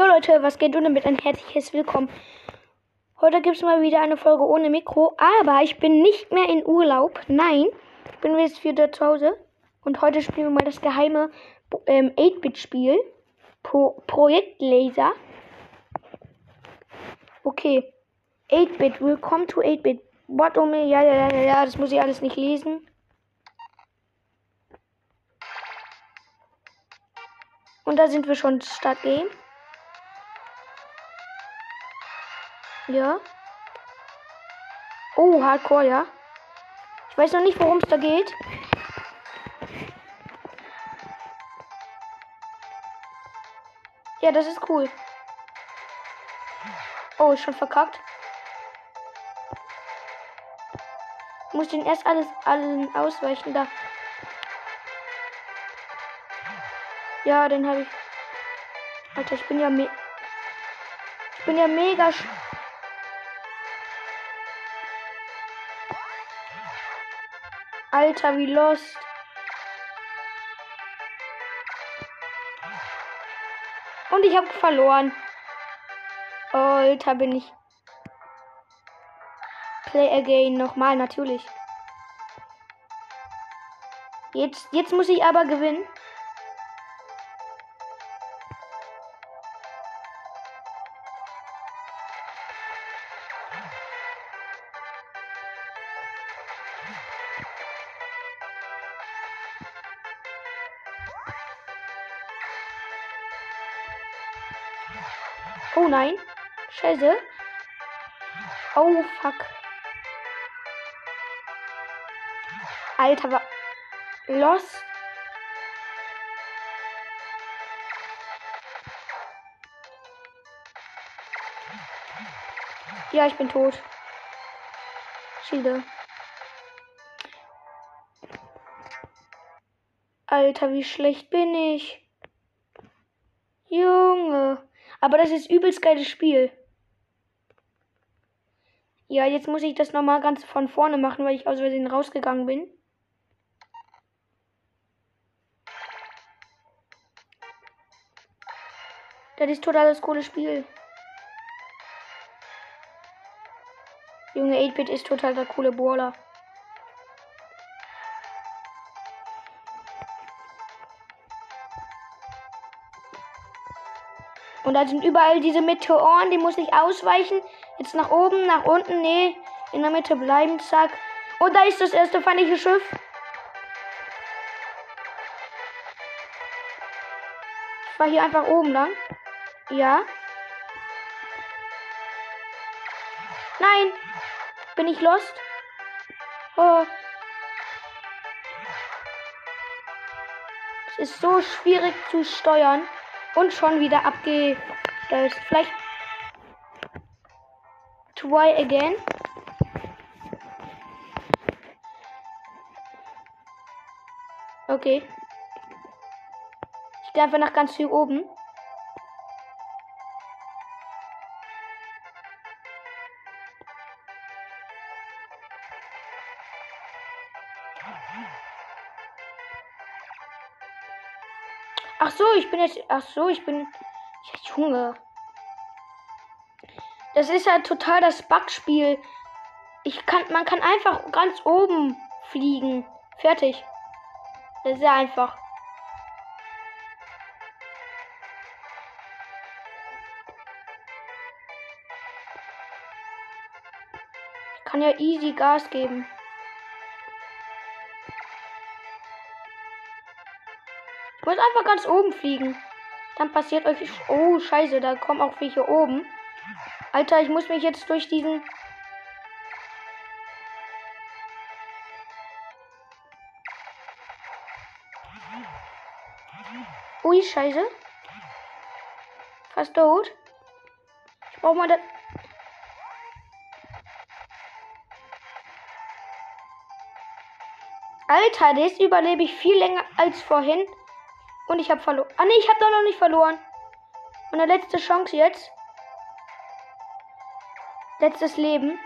Jo Leute, was geht und damit ein herzliches Willkommen. Heute gibt es mal wieder eine Folge ohne Mikro, aber ich bin nicht mehr in Urlaub. Nein, ich bin jetzt wieder zu Hause. Und heute spielen wir mal das geheime ähm, 8-Bit-Spiel. Pro Projekt Laser. Okay. 8-Bit, willkommen to 8-Bit. What oh me? Ja, ja, ja, ja, das muss ich alles nicht lesen. Und da sind wir schon Start Game. Ja. Oh, Hardcore, ja. Ich weiß noch nicht, worum es da geht. Ja, das ist cool. Oh, ist schon verkackt. Ich muss den erst alles allen ausweichen da. Ja, den habe ich. Alter, ich bin ja me Ich bin ja mega Alter, wie lost. Und ich habe verloren. Alter, bin ich. Play again. Nochmal, natürlich. Jetzt, jetzt muss ich aber gewinnen. Oh nein. Scheiße. Oh fuck. Alter, war. Lost. Ja, ich bin tot. Schiede. Alter, wie schlecht bin ich. Junge. Aber das ist übelst geiles Spiel. Ja, jetzt muss ich das nochmal ganz von vorne machen, weil ich aus Versehen rausgegangen bin. Das ist total das coole Spiel. Junge, 8-Bit ist total der coole Baller. Und da sind überall diese Meteoren, die muss ich ausweichen. Jetzt nach oben, nach unten, nee, in der Mitte bleiben, zack. Und da ist das erste feindliche Schiff. Ich war hier einfach oben lang. Ja. Nein. Bin ich lost? Oh. Es ist so schwierig zu steuern. Und schon wieder abgestellt. Vielleicht. Try again. Okay. Ich gehe einfach nach ganz viel oben. Ach so, ich bin jetzt. Ach so, ich bin. Ja, Junge. Das ist ja total das Bugspiel. Ich kann, man kann einfach ganz oben fliegen. Fertig. Das ist ja einfach. Ich kann ja easy Gas geben. Muss einfach ganz oben fliegen. Dann passiert euch. Oh, scheiße, da kommen auch welche oben. Alter, ich muss mich jetzt durch diesen. Ui, scheiße. Fast tot. Ich brauche mal das. Alter, das überlebe ich viel länger als vorhin. Und ich habe verloren. Ah, nee, ich habe doch noch nicht verloren. Meine letzte Chance jetzt. Letztes Leben.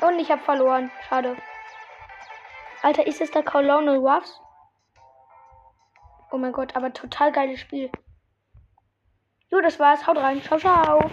Und ich habe verloren. Schade. Alter, ist es der Colonel Ruffs? Oh mein Gott, aber total geiles Spiel. Jo, das war's. Haut rein. Ciao, ciao.